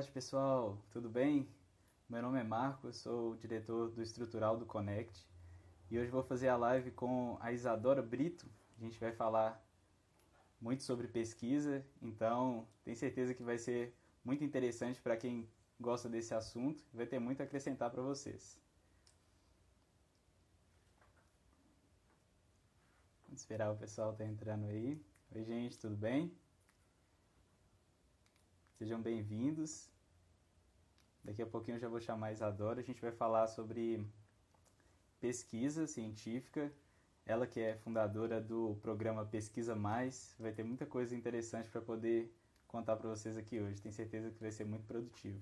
tarde, pessoal. Tudo bem? Meu nome é Marco, sou o diretor do Estrutural do Connect e hoje vou fazer a live com a Isadora Brito. A gente vai falar muito sobre pesquisa, então tenho certeza que vai ser muito interessante para quem gosta desse assunto e vai ter muito a acrescentar para vocês. Vamos esperar o pessoal estar tá entrando aí. Oi, gente, tudo bem? Sejam bem-vindos. Daqui a pouquinho eu já vou chamar a Isadora. A gente vai falar sobre pesquisa científica. Ela que é fundadora do programa Pesquisa Mais. Vai ter muita coisa interessante para poder contar para vocês aqui hoje. Tenho certeza que vai ser muito produtivo.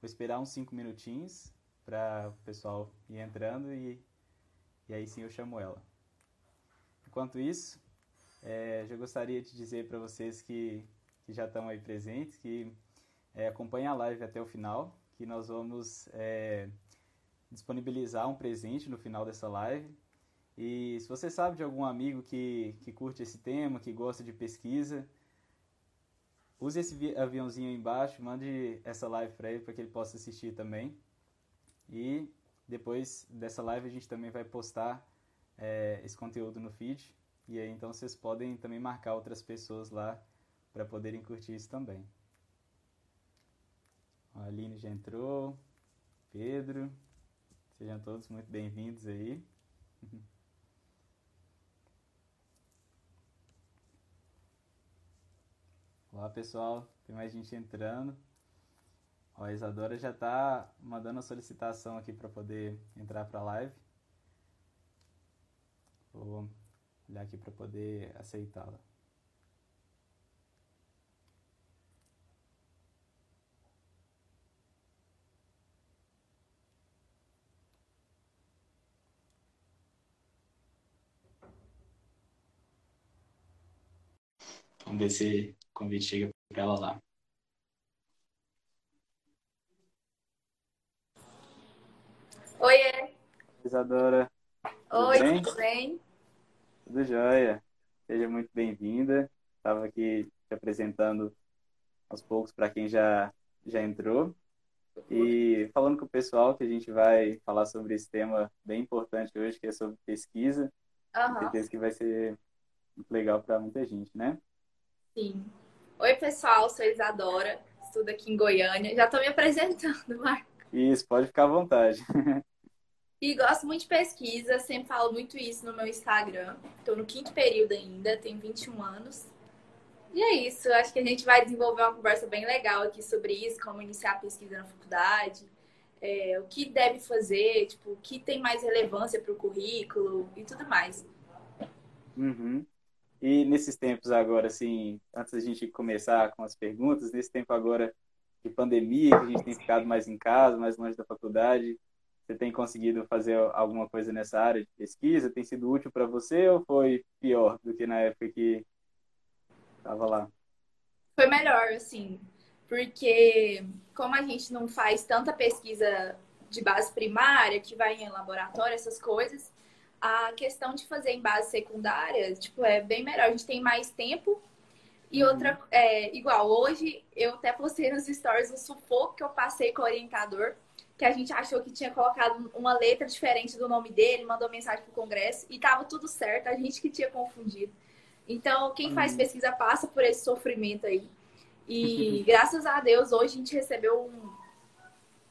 Vou esperar uns 5 minutinhos para o pessoal ir entrando e, e aí sim eu chamo ela. Enquanto isso, é, já gostaria de dizer para vocês que que já estão aí presentes, que é, acompanhem a live até o final, que nós vamos é, disponibilizar um presente no final dessa live. E se você sabe de algum amigo que, que curte esse tema, que gosta de pesquisa, use esse aviãozinho aí embaixo, mande essa live para ele para que ele possa assistir também. E depois dessa live a gente também vai postar é, esse conteúdo no feed. E aí então vocês podem também marcar outras pessoas lá para poderem curtir isso também. A Aline já entrou, Pedro, sejam todos muito bem-vindos aí. Olá pessoal, tem mais gente entrando. Ó, a Isadora já está mandando a solicitação aqui para poder entrar para a live. Vou olhar aqui para poder aceitá-la. Vamos ver se o convite chega para ela lá. Oiê! Isadora. Oi, bem? tudo bem? Tudo jóia. Seja muito bem-vinda. Estava aqui te apresentando aos poucos para quem já, já entrou. E falando com o pessoal que a gente vai falar sobre esse tema bem importante hoje, que é sobre pesquisa. Uhum. Certeza que vai ser muito legal para muita gente, né? Sim. Oi, pessoal, sou Isadora, estudo aqui em Goiânia. Já estou me apresentando, Marco. Isso, pode ficar à vontade. E gosto muito de pesquisa, sempre falo muito isso no meu Instagram. Estou no quinto período ainda, tenho 21 anos. E é isso, acho que a gente vai desenvolver uma conversa bem legal aqui sobre isso, como iniciar a pesquisa na faculdade, é, o que deve fazer, tipo, o que tem mais relevância para o currículo e tudo mais. Uhum. E nesses tempos agora, assim, antes da gente começar com as perguntas, nesse tempo agora de pandemia, que a gente tem ficado mais em casa, mais longe da faculdade, você tem conseguido fazer alguma coisa nessa área de pesquisa? Tem sido útil para você ou foi pior do que na época que estava lá? Foi melhor, assim, porque como a gente não faz tanta pesquisa de base primária, que vai em laboratório, essas coisas, a questão de fazer em base secundária, tipo, é bem melhor. A gente tem mais tempo. E uhum. outra, é, igual, hoje eu até postei nos stories o sufoco que eu passei com o orientador, que a gente achou que tinha colocado uma letra diferente do nome dele, mandou mensagem pro congresso e tava tudo certo, a gente que tinha confundido. Então, quem faz uhum. pesquisa passa por esse sofrimento aí. E graças a Deus, hoje a gente recebeu um.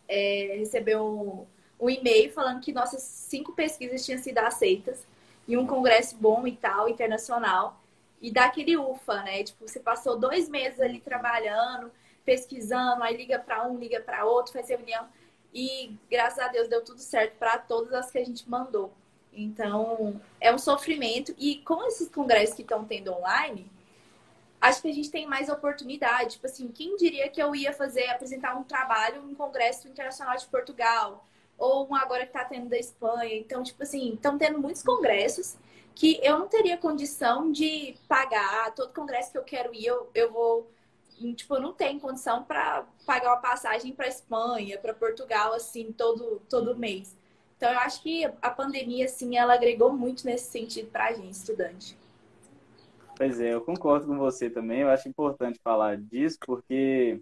É, recebeu um e-mail falando que nossas cinco pesquisas tinham sido aceitas em um congresso bom e tal, internacional. E dá aquele ufa, né? Tipo, você passou dois meses ali trabalhando, pesquisando, aí liga para um, liga para outro, faz reunião. E graças a Deus deu tudo certo para todas as que a gente mandou. Então, é um sofrimento. E com esses congressos que estão tendo online, acho que a gente tem mais oportunidade. Tipo assim, quem diria que eu ia fazer, apresentar um trabalho em um congresso internacional de Portugal? Ou um agora que está tendo da Espanha. Então, tipo assim, estão tendo muitos congressos que eu não teria condição de pagar. Todo congresso que eu quero ir, eu, eu vou. Tipo, não tenho condição para pagar uma passagem para Espanha, para Portugal, assim, todo, todo mês. Então, eu acho que a pandemia, assim, ela agregou muito nesse sentido para a gente, estudante. Pois é, eu concordo com você também. Eu acho importante falar disso, porque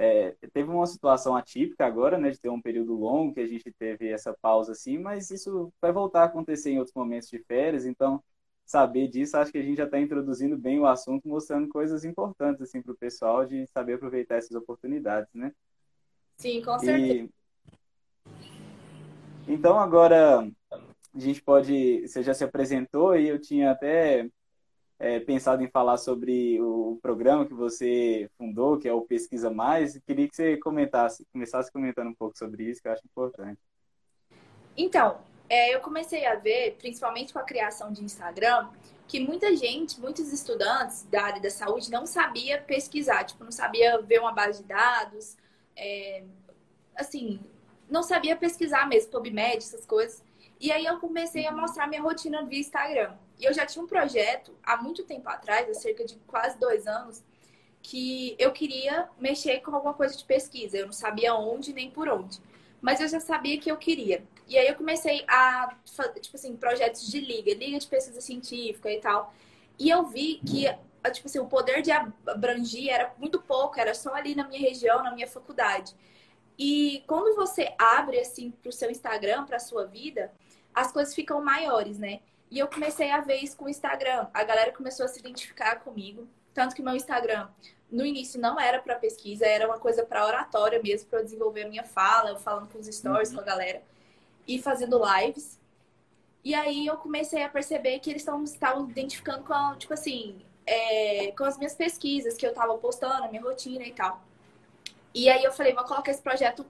é, teve uma situação atípica agora, né, de ter um período longo que a gente teve essa pausa assim, mas isso vai voltar a acontecer em outros momentos de férias, então saber disso, acho que a gente já está introduzindo bem o assunto, mostrando coisas importantes assim para o pessoal de saber aproveitar essas oportunidades, né? Sim, com certeza. E... Então agora a gente pode, você já se apresentou e eu tinha até é, pensado em falar sobre o programa que você fundou, que é o Pesquisa Mais. Queria que você comentasse, começasse comentando um pouco sobre isso, que eu acho importante. Então, é, eu comecei a ver, principalmente com a criação de Instagram, que muita gente, muitos estudantes da área da saúde não sabia pesquisar, tipo, não sabia ver uma base de dados, é, assim, não sabia pesquisar mesmo, PubMed, essas coisas. E aí eu comecei a mostrar minha rotina via Instagram. E eu já tinha um projeto há muito tempo atrás, há cerca de quase dois anos, que eu queria mexer com alguma coisa de pesquisa. Eu não sabia onde nem por onde. Mas eu já sabia que eu queria. E aí eu comecei a tipo assim, projetos de liga, liga de pesquisa científica e tal. E eu vi que, tipo assim, o poder de abranger era muito pouco, era só ali na minha região, na minha faculdade. E quando você abre, assim, para o seu Instagram, para a sua vida, as coisas ficam maiores, né? E eu comecei a ver isso com o Instagram. A galera começou a se identificar comigo. Tanto que meu Instagram, no início, não era para pesquisa, era uma coisa para oratória mesmo, para eu desenvolver a minha fala, eu falando com os stories uhum. com a galera e fazendo lives. E aí eu comecei a perceber que eles estavam identificando com, tipo assim, é, com as minhas pesquisas que eu tava postando, a minha rotina e tal. E aí eu falei, vou colocar esse projeto,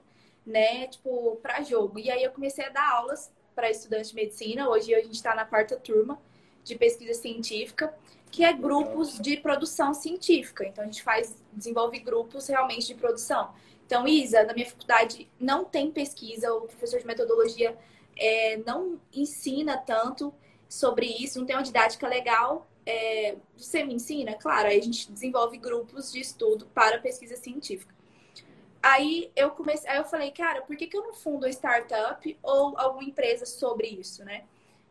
né, tipo, para jogo. E aí eu comecei a dar aulas para estudante de medicina. Hoje a gente está na quarta turma de pesquisa científica, que é grupos de produção científica. Então a gente faz, desenvolve grupos realmente de produção. Então, Isa, na minha faculdade não tem pesquisa, o professor de metodologia é, não ensina tanto sobre isso, não tem uma didática legal. É, você me ensina? Claro, aí a gente desenvolve grupos de estudo para pesquisa científica. Aí eu comecei, aí eu falei, cara, por que, que eu não fundo uma startup ou alguma empresa sobre isso, né?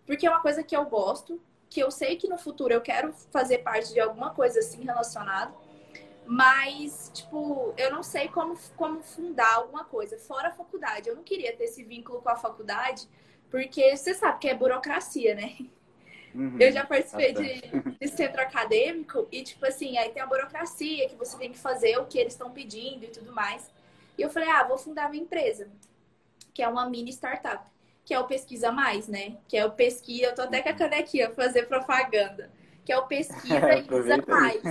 Porque é uma coisa que eu gosto, que eu sei que no futuro eu quero fazer parte de alguma coisa assim relacionada, mas, tipo, eu não sei como, como fundar alguma coisa fora a faculdade. Eu não queria ter esse vínculo com a faculdade, porque você sabe que é burocracia, né? Uhum, eu já participei de, de, centro acadêmico e, tipo assim, aí tem a burocracia que você tem que fazer o que eles estão pedindo e tudo mais. E eu falei, ah, vou fundar minha empresa, que é uma mini startup, que é o Pesquisa Mais, né? Que é o Pesquisa, eu tô até com a canequinha fazer propaganda, que é o Pesquisa Isa Mais.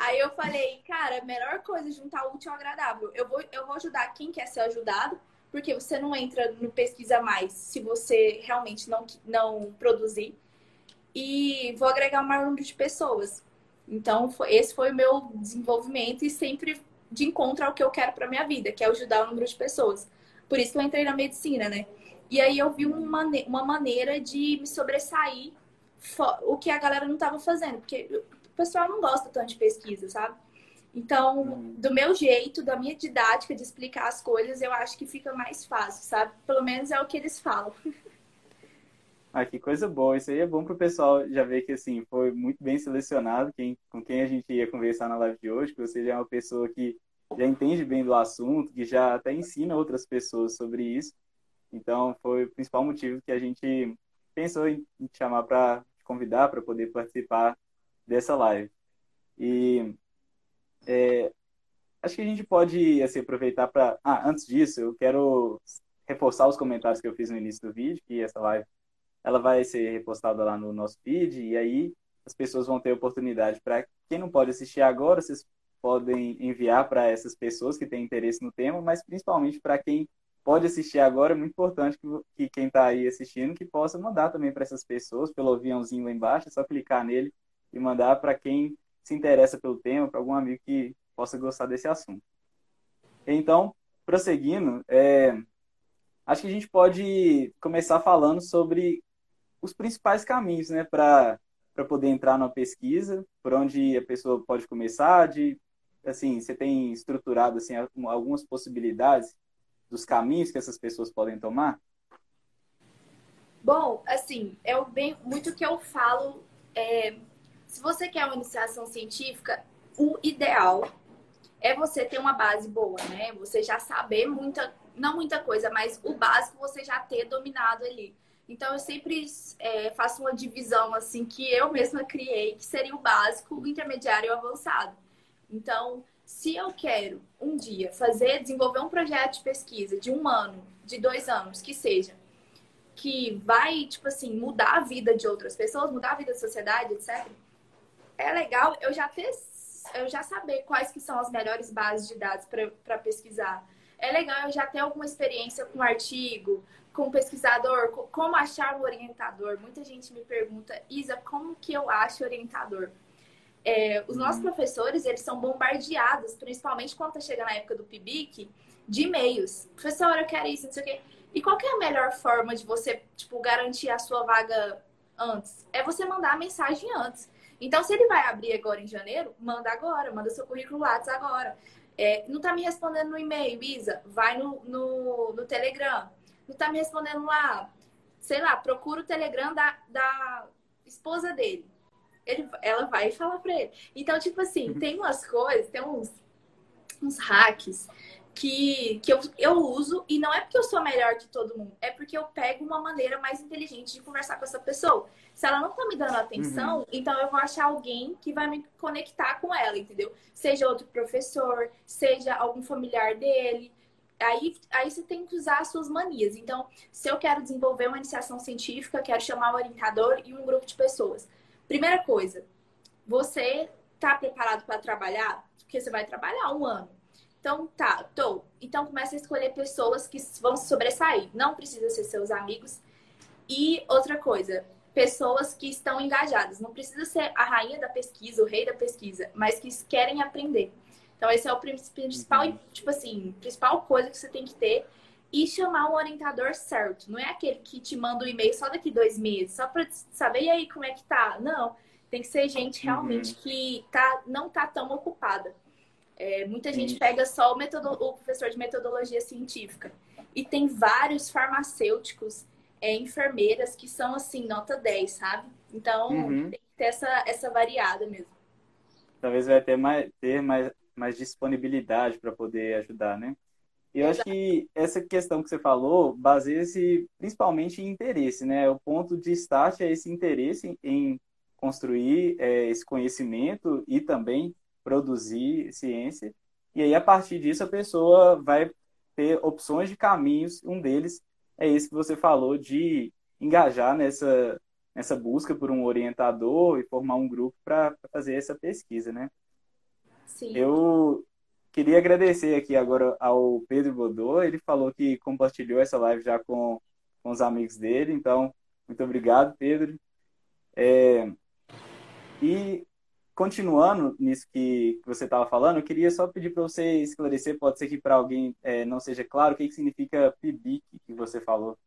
Aí eu falei, cara, a melhor coisa é juntar o útil ao agradável. Eu vou, eu vou ajudar quem quer ser ajudado, porque você não entra no Pesquisa Mais se você realmente não, não produzir. E vou agregar o maior número de pessoas. Então, foi, esse foi o meu desenvolvimento e sempre de encontro ao que eu quero para minha vida, que é ajudar o número de pessoas. Por isso que eu entrei na medicina, né? E aí eu vi uma, uma maneira de me sobressair o que a galera não estava fazendo, porque o pessoal não gosta tanto de pesquisa, sabe? Então, hum. do meu jeito, da minha didática de explicar as coisas, eu acho que fica mais fácil, sabe? Pelo menos é o que eles falam. Ah, que coisa boa. Isso aí é bom para o pessoal já ver que assim foi muito bem selecionado quem, com quem a gente ia conversar na live de hoje, que você já é uma pessoa que já entende bem do assunto, que já até ensina outras pessoas sobre isso. Então, foi o principal motivo que a gente pensou em te chamar para convidar para poder participar dessa live. E é, acho que a gente pode assim, aproveitar para. Ah, antes disso, eu quero reforçar os comentários que eu fiz no início do vídeo, que essa live ela vai ser repostada lá no nosso feed e aí as pessoas vão ter oportunidade para quem não pode assistir agora, vocês podem enviar para essas pessoas que têm interesse no tema, mas principalmente para quem pode assistir agora, é muito importante que, que quem está aí assistindo que possa mandar também para essas pessoas pelo aviãozinho lá embaixo, é só clicar nele e mandar para quem se interessa pelo tema, para algum amigo que possa gostar desse assunto. Então, prosseguindo, é, acho que a gente pode começar falando sobre os principais caminhos, né, para poder entrar numa pesquisa, por onde a pessoa pode começar, de assim, você tem estruturado assim algumas possibilidades dos caminhos que essas pessoas podem tomar? Bom, assim, é bem muito que eu falo. É, se você quer uma iniciação científica, o ideal é você ter uma base boa, né? Você já saber muita, não muita coisa, mas o básico você já ter dominado ali. Então eu sempre é, faço uma divisão assim que eu mesma criei, que seria o básico, o intermediário e o avançado. Então, se eu quero um dia fazer, desenvolver um projeto de pesquisa de um ano, de dois anos, que seja, que vai, tipo assim, mudar a vida de outras pessoas, mudar a vida da sociedade, etc. É legal eu já ter, eu já saber quais que são as melhores bases de dados para pesquisar. É legal eu já ter alguma experiência com artigo, com pesquisador, como achar um orientador. Muita gente me pergunta, Isa, como que eu acho orientador? É, os nossos professores, eles são bombardeados, principalmente quando tá chegando a época do PIBIC, de e-mails. Professor, eu quero isso, não sei o quê. E qual é a melhor forma de você, tipo, garantir a sua vaga antes? É você mandar a mensagem antes. Então, se ele vai abrir agora em janeiro, manda agora, manda seu currículo Lattes agora. É, não tá me respondendo no e-mail, Isa, vai no, no, no, Telegram. Não tá me respondendo lá, sei lá, procura o Telegram da, da esposa dele. Ele, ela vai falar pra ele. Então, tipo assim, uhum. tem umas coisas, tem uns, uns hacks que, que eu, eu uso, e não é porque eu sou melhor que todo mundo, é porque eu pego uma maneira mais inteligente de conversar com essa pessoa. Se ela não tá me dando atenção, uhum. então eu vou achar alguém que vai me conectar com ela, entendeu? Seja outro professor, seja algum familiar dele. Aí, aí você tem que usar as suas manias. Então, se eu quero desenvolver uma iniciação científica, quero chamar o orientador e um grupo de pessoas. Primeira coisa, você tá preparado para trabalhar? Porque você vai trabalhar um ano. Então, tá, tô. Então, começa a escolher pessoas que vão se sobressair. Não precisa ser seus amigos. E outra coisa, pessoas que estão engajadas. Não precisa ser a rainha da pesquisa, o rei da pesquisa, mas que querem aprender. Então, esse é o principal, uhum. tipo assim, principal coisa que você tem que ter. E chamar um orientador certo. Não é aquele que te manda um e-mail só daqui dois meses, só para saber e aí como é que tá. Não. Tem que ser gente realmente uhum. que tá, não tá tão ocupada. É, muita gente pega só o, metodo, o, professor de metodologia científica. E tem vários farmacêuticos, é, enfermeiras que são assim, nota 10, sabe? Então uhum. tem que ter essa, essa variada mesmo. Talvez vai ter mais, ter mais, mais disponibilidade para poder ajudar, né? Eu Exato. acho que essa questão que você falou baseia-se principalmente em interesse, né? O ponto de start é esse interesse em construir é, esse conhecimento e também produzir ciência. E aí, a partir disso, a pessoa vai ter opções de caminhos. Um deles é esse que você falou, de engajar nessa, nessa busca por um orientador e formar um grupo para fazer essa pesquisa, né? Sim. Eu queria agradecer aqui agora ao Pedro Bodô. Ele falou que compartilhou essa live já com, com os amigos dele. Então, muito obrigado, Pedro. É, e continuando nisso que, você estava falando, eu queria só pedir para você esclarecer, pode ser que para alguém é, não seja claro, o que, que significa PIBIC que você falou.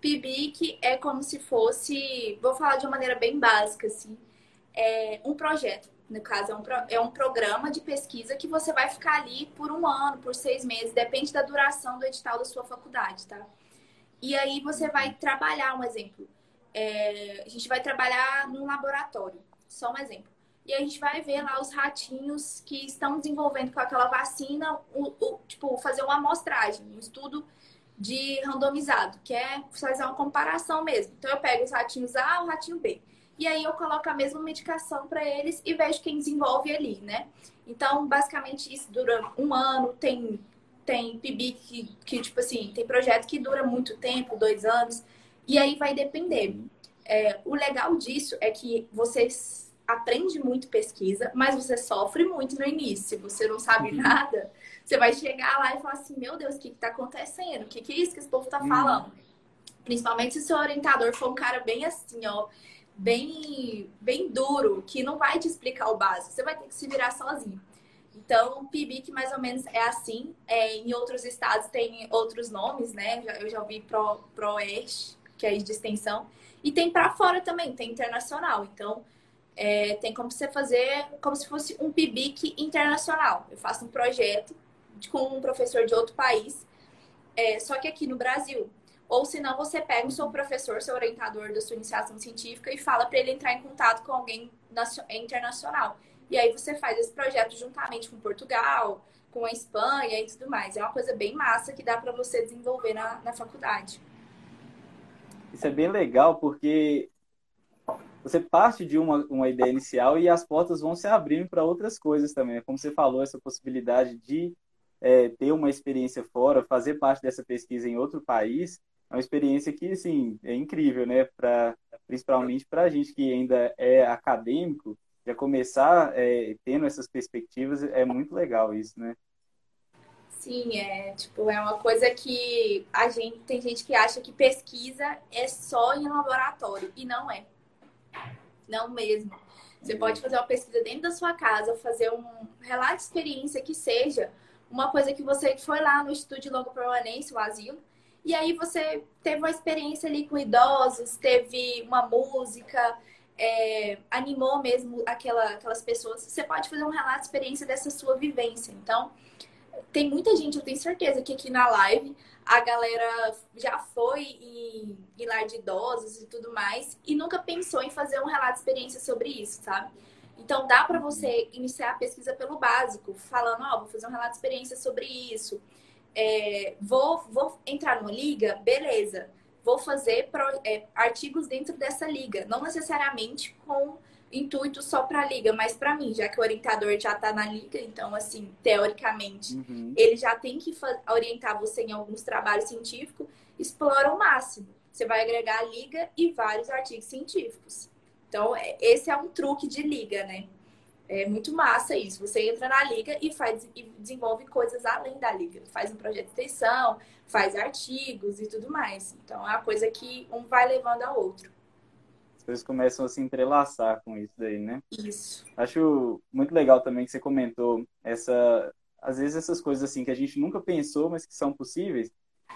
PIBIC é como se fosse, vou falar de uma maneira bem básica, assim, é um projeto. No caso, é um, é um programa de pesquisa que você vai ficar ali por um ano, por seis meses, depende da duração do edital da sua faculdade, tá? E aí você vai trabalhar, um exemplo. É, a gente vai trabalhar num laboratório, só um exemplo e a gente vai ver lá os ratinhos que estão desenvolvendo com aquela vacina, o, o, tipo, fazer uma amostragem, um estudo de randomizado, que é fazer uma comparação mesmo. Então eu pego os ratinhos A, o ratinho B. E aí eu coloco a mesma medicação para eles e vejo quem desenvolve ali, né? Então, basicamente, isso dura um ano, tem, tem PIB que, que, tipo assim, tem projeto que dura muito tempo, dois anos, e aí vai depender. É, o legal disso é que vocês aprende muito pesquisa, mas você sofre muito no início. Você não sabe uhum. nada, você vai chegar lá e falar assim: meu Deus, o que está acontecendo? O que, que é isso que esse povo está uhum. falando? Principalmente se o seu orientador for um cara bem assim, ó, bem, bem duro, que não vai te explicar o básico, você vai ter que se virar sozinho. Então, o PIBIC mais ou menos é assim. É, em outros estados tem outros nomes, né? Eu já ouvi Pro, ProEst, que é de extensão. E tem para fora também, tem internacional. Então, é, tem como você fazer como se fosse um PIBIC internacional. Eu faço um projeto com um professor de outro país, é, só que aqui no Brasil. Ou senão você pega o seu professor, seu orientador da sua iniciação científica e fala para ele entrar em contato com alguém internacional. E aí você faz esse projeto juntamente com Portugal, com a Espanha e tudo mais. É uma coisa bem massa que dá para você desenvolver na, na faculdade. Isso é bem legal porque você parte de uma, uma ideia inicial e as portas vão se abrindo para outras coisas também. Como você falou, essa possibilidade de é, ter uma experiência fora, fazer parte dessa pesquisa em outro país, uma experiência que, assim, é incrível, né? Pra, principalmente para a gente que ainda é acadêmico, já começar é, tendo essas perspectivas, é muito legal isso, né? Sim, é tipo, é uma coisa que a gente tem gente que acha que pesquisa é só em laboratório e não é. Não mesmo. Você pode fazer uma pesquisa dentro da sua casa, fazer um relato de experiência que seja uma coisa que você foi lá no estúdio de longa permanência, o asilo, e aí você teve uma experiência ali com idosos, teve uma música, é, animou mesmo aquela, aquelas pessoas. Você pode fazer um relato de experiência dessa sua vivência. Então, tem muita gente, eu tenho certeza que aqui na live a galera já foi em, em lar de idosos e tudo mais e nunca pensou em fazer um relato de experiência sobre isso, sabe? Então dá para você iniciar a pesquisa pelo básico, falando, ó, oh, vou fazer um relato de experiência sobre isso. É, vou, vou entrar numa liga, beleza. Vou fazer pro, é, artigos dentro dessa liga, não necessariamente com intuito só para a liga, mas para mim, já que o orientador já está na liga, então, assim, teoricamente, uhum. ele já tem que orientar você em alguns trabalhos científicos, explora o máximo. Você vai agregar a liga e vários artigos científicos. Então, é, esse é um truque de liga, né? É muito massa isso. Você entra na liga e faz e desenvolve coisas além da liga. Faz um projeto de extensão, faz artigos e tudo mais. Então é uma coisa que um vai levando ao outro coisas começam a se entrelaçar com isso daí, né? Isso. Acho muito legal também que você comentou essa, às vezes essas coisas assim que a gente nunca pensou, mas que são possíveis.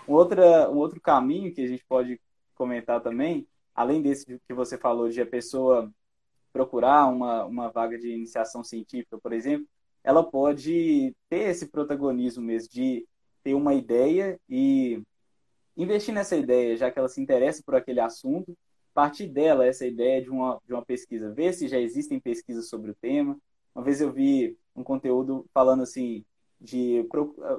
Um, outra, um outro caminho que a gente pode comentar também, além desse que você falou de a pessoa procurar uma, uma vaga de iniciação científica, por exemplo, ela pode ter esse protagonismo mesmo de ter uma ideia e investir nessa ideia, já que ela se interessa por aquele assunto, partir dela essa ideia de uma, de uma pesquisa, ver se já existem pesquisas sobre o tema. Uma vez eu vi um conteúdo falando assim de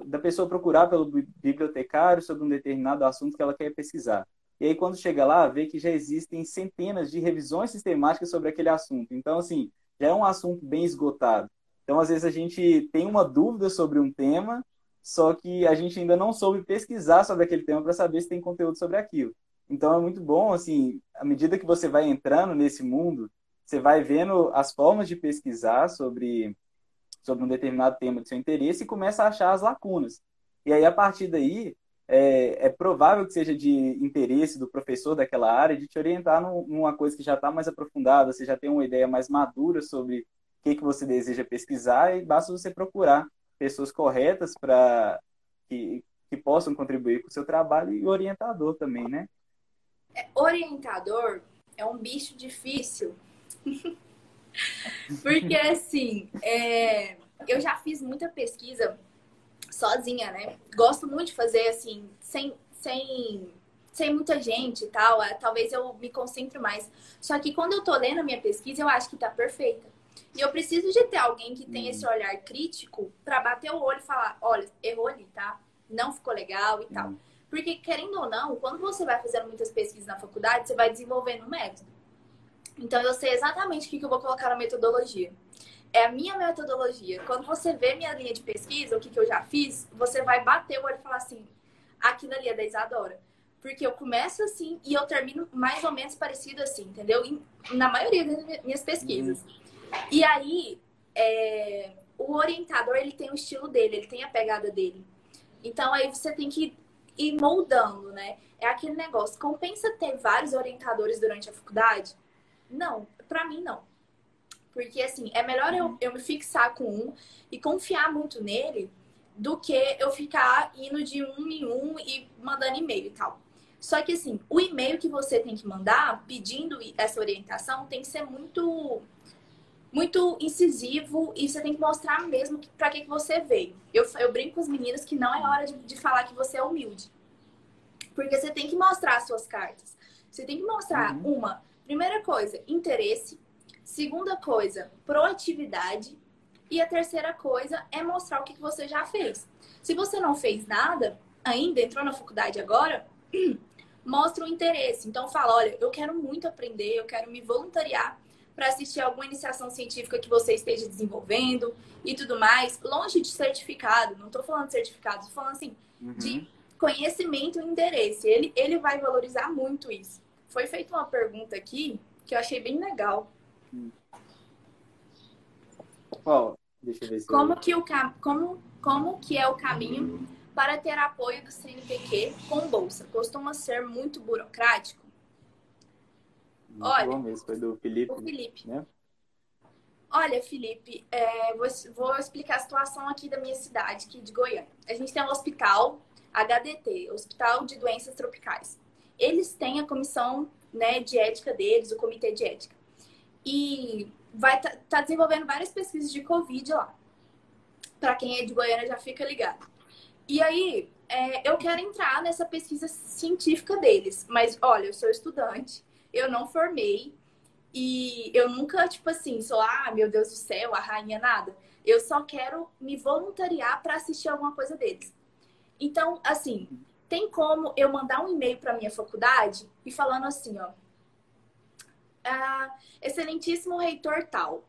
da pessoa procurar pelo bibliotecário sobre um determinado assunto que ela quer pesquisar. E aí quando chega lá, vê que já existem centenas de revisões sistemáticas sobre aquele assunto. Então assim, já é um assunto bem esgotado. Então às vezes a gente tem uma dúvida sobre um tema, só que a gente ainda não soube pesquisar sobre aquele tema para saber se tem conteúdo sobre aquilo. Então é muito bom, assim, à medida que você vai entrando nesse mundo, você vai vendo as formas de pesquisar sobre, sobre um determinado tema de seu interesse e começa a achar as lacunas. E aí, a partir daí, é, é provável que seja de interesse do professor daquela área de te orientar numa coisa que já está mais aprofundada, você já tem uma ideia mais madura sobre o que, que você deseja pesquisar e basta você procurar pessoas corretas para que, que possam contribuir com o seu trabalho e orientador também, né? É, orientador é um bicho difícil. Porque, assim, é, eu já fiz muita pesquisa sozinha, né? Gosto muito de fazer, assim, sem, sem, sem muita gente e tal. É, talvez eu me concentre mais. Só que quando eu tô lendo a minha pesquisa, eu acho que tá perfeita. E eu preciso de ter alguém que tenha esse olhar crítico para bater o olho e falar: olha, errou ali, tá? Não ficou legal e tal. Porque, querendo ou não, quando você vai fazendo muitas pesquisas na faculdade, você vai desenvolvendo um método. Então, eu sei exatamente o que eu vou colocar na metodologia. É a minha metodologia. Quando você vê minha linha de pesquisa, o que, que eu já fiz, você vai bater o olho e falar assim: aquilo ali é da Isadora. Porque eu começo assim e eu termino mais ou menos parecido assim, entendeu? na maioria das minhas pesquisas. Uhum. E aí, é, o orientador, ele tem o estilo dele, ele tem a pegada dele. Então, aí você tem que e moldando, né? É aquele negócio. Compensa ter vários orientadores durante a faculdade? Não, para mim não. Porque assim, é melhor eu, eu me fixar com um e confiar muito nele do que eu ficar indo de um em um e mandando e-mail e tal. Só que assim, o e-mail que você tem que mandar pedindo essa orientação tem que ser muito muito incisivo e você tem que mostrar mesmo para que, que você veio. Eu, eu brinco com os meninos que não é hora de, de falar que você é humilde. Porque você tem que mostrar as suas cartas. Você tem que mostrar uhum. uma, primeira coisa, interesse. Segunda coisa, proatividade. E a terceira coisa é mostrar o que você já fez. Se você não fez nada ainda, entrou na faculdade agora, mostra o interesse. Então fala, olha, eu quero muito aprender, eu quero me voluntariar para assistir alguma iniciação científica que você esteja desenvolvendo e tudo mais, longe de certificado, não estou falando de certificado, estou falando assim, uhum. de conhecimento e interesse. Ele, ele vai valorizar muito isso. Foi feita uma pergunta aqui que eu achei bem legal. Qual? Deixa eu ver se como, eu... que o, como, como que é o caminho para ter apoio do CNPq com bolsa? Costuma ser muito burocrático? Muito Olha, bom mesmo, foi do Felipe. Felipe. Né? Olha, Felipe, é, vou, vou, explicar a situação aqui da minha cidade, aqui de Goiânia. A gente tem um hospital HDT, Hospital de Doenças Tropicais. Eles têm a comissão né, de ética deles, o comitê de ética. E vai tá, tá desenvolvendo várias pesquisas de Covid lá. Para quem é de Goiânia já fica ligado. E aí, é, eu quero entrar nessa pesquisa científica deles. Mas, olha, eu sou estudante, eu não formei. E eu nunca, tipo assim, sou, ah, meu Deus do céu, a rainha, nada. Eu só quero me voluntariar para assistir alguma coisa deles. Então, assim, tem como eu mandar um e-mail para minha faculdade e falando assim, ó. Ah, excelentíssimo reitor tal.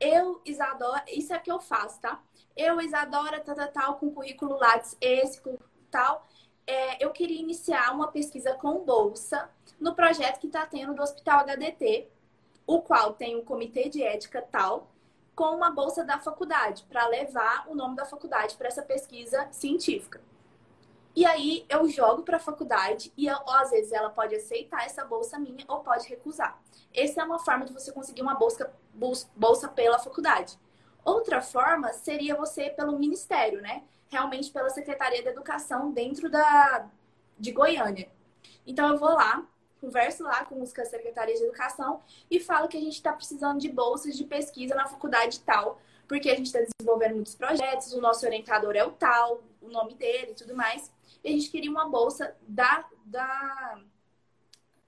Eu, Isadora, isso é que eu faço, tá? Eu, Isadora, tal, tal, tal, com currículo Lattes, esse, tal. É, eu queria iniciar uma pesquisa com bolsa no projeto que está tendo do Hospital HDT, o qual tem um comitê de ética tal, com uma bolsa da faculdade, para levar o nome da faculdade para essa pesquisa científica. E aí eu jogo para a faculdade e eu, às vezes ela pode aceitar essa bolsa minha ou pode recusar. Essa é uma forma de você conseguir uma bolsa, bolsa pela faculdade. Outra forma seria você pelo ministério, né? Realmente pela Secretaria de Educação dentro da de Goiânia. Então eu vou lá, converso lá com os Secretaria de Educação e falo que a gente está precisando de bolsas de pesquisa na faculdade tal, porque a gente está desenvolvendo muitos projetos, o nosso orientador é o tal, o nome dele e tudo mais. E a gente queria uma bolsa da, da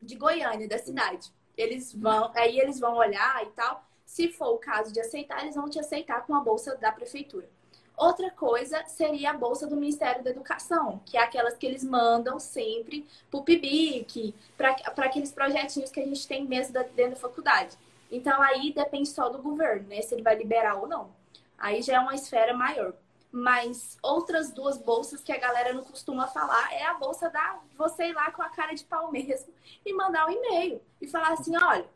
de Goiânia, da cidade. Eles vão, aí eles vão olhar e tal. Se for o caso de aceitar, eles vão te aceitar com a bolsa da prefeitura. Outra coisa seria a bolsa do Ministério da Educação, que é aquelas que eles mandam sempre para o PIBIC, para aqueles projetinhos que a gente tem mesmo dentro da faculdade. Então aí depende só do governo, né? Se ele vai liberar ou não. Aí já é uma esfera maior. Mas outras duas bolsas que a galera não costuma falar é a bolsa da você ir lá com a cara de pau mesmo e mandar um e-mail e falar assim, olha,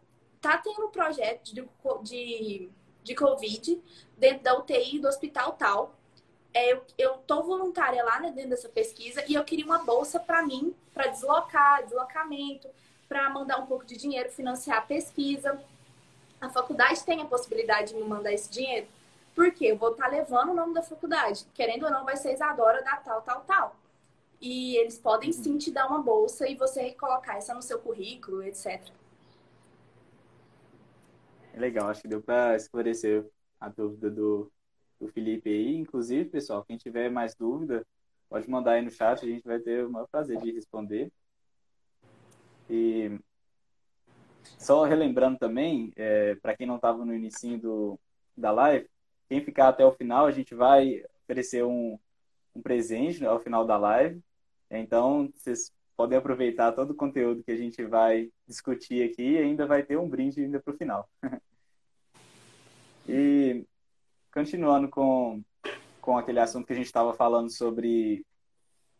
tá tendo um projeto de, de, de Covid dentro da UTI do hospital tal. É, eu, eu tô voluntária lá né, dentro dessa pesquisa e eu queria uma bolsa para mim, para deslocar, deslocamento, para mandar um pouco de dinheiro, financiar a pesquisa. A faculdade tem a possibilidade de me mandar esse dinheiro? Porque eu vou estar tá levando o nome da faculdade. Querendo ou não, vai ser Isadora da tal, tal, tal. E eles podem uhum. sim te dar uma bolsa e você colocar essa no seu currículo, etc. É legal, acho que deu para esclarecer a dúvida do, do Felipe aí. Inclusive, pessoal, quem tiver mais dúvida, pode mandar aí no chat, a gente vai ter o maior prazer de responder. E só relembrando também, é, para quem não estava no início do, da live, quem ficar até o final, a gente vai oferecer um, um presente ao final da live. Então, vocês podem aproveitar todo o conteúdo que a gente vai discutir aqui e ainda vai ter um brinde ainda para o final. e continuando com, com aquele assunto que a gente estava falando sobre,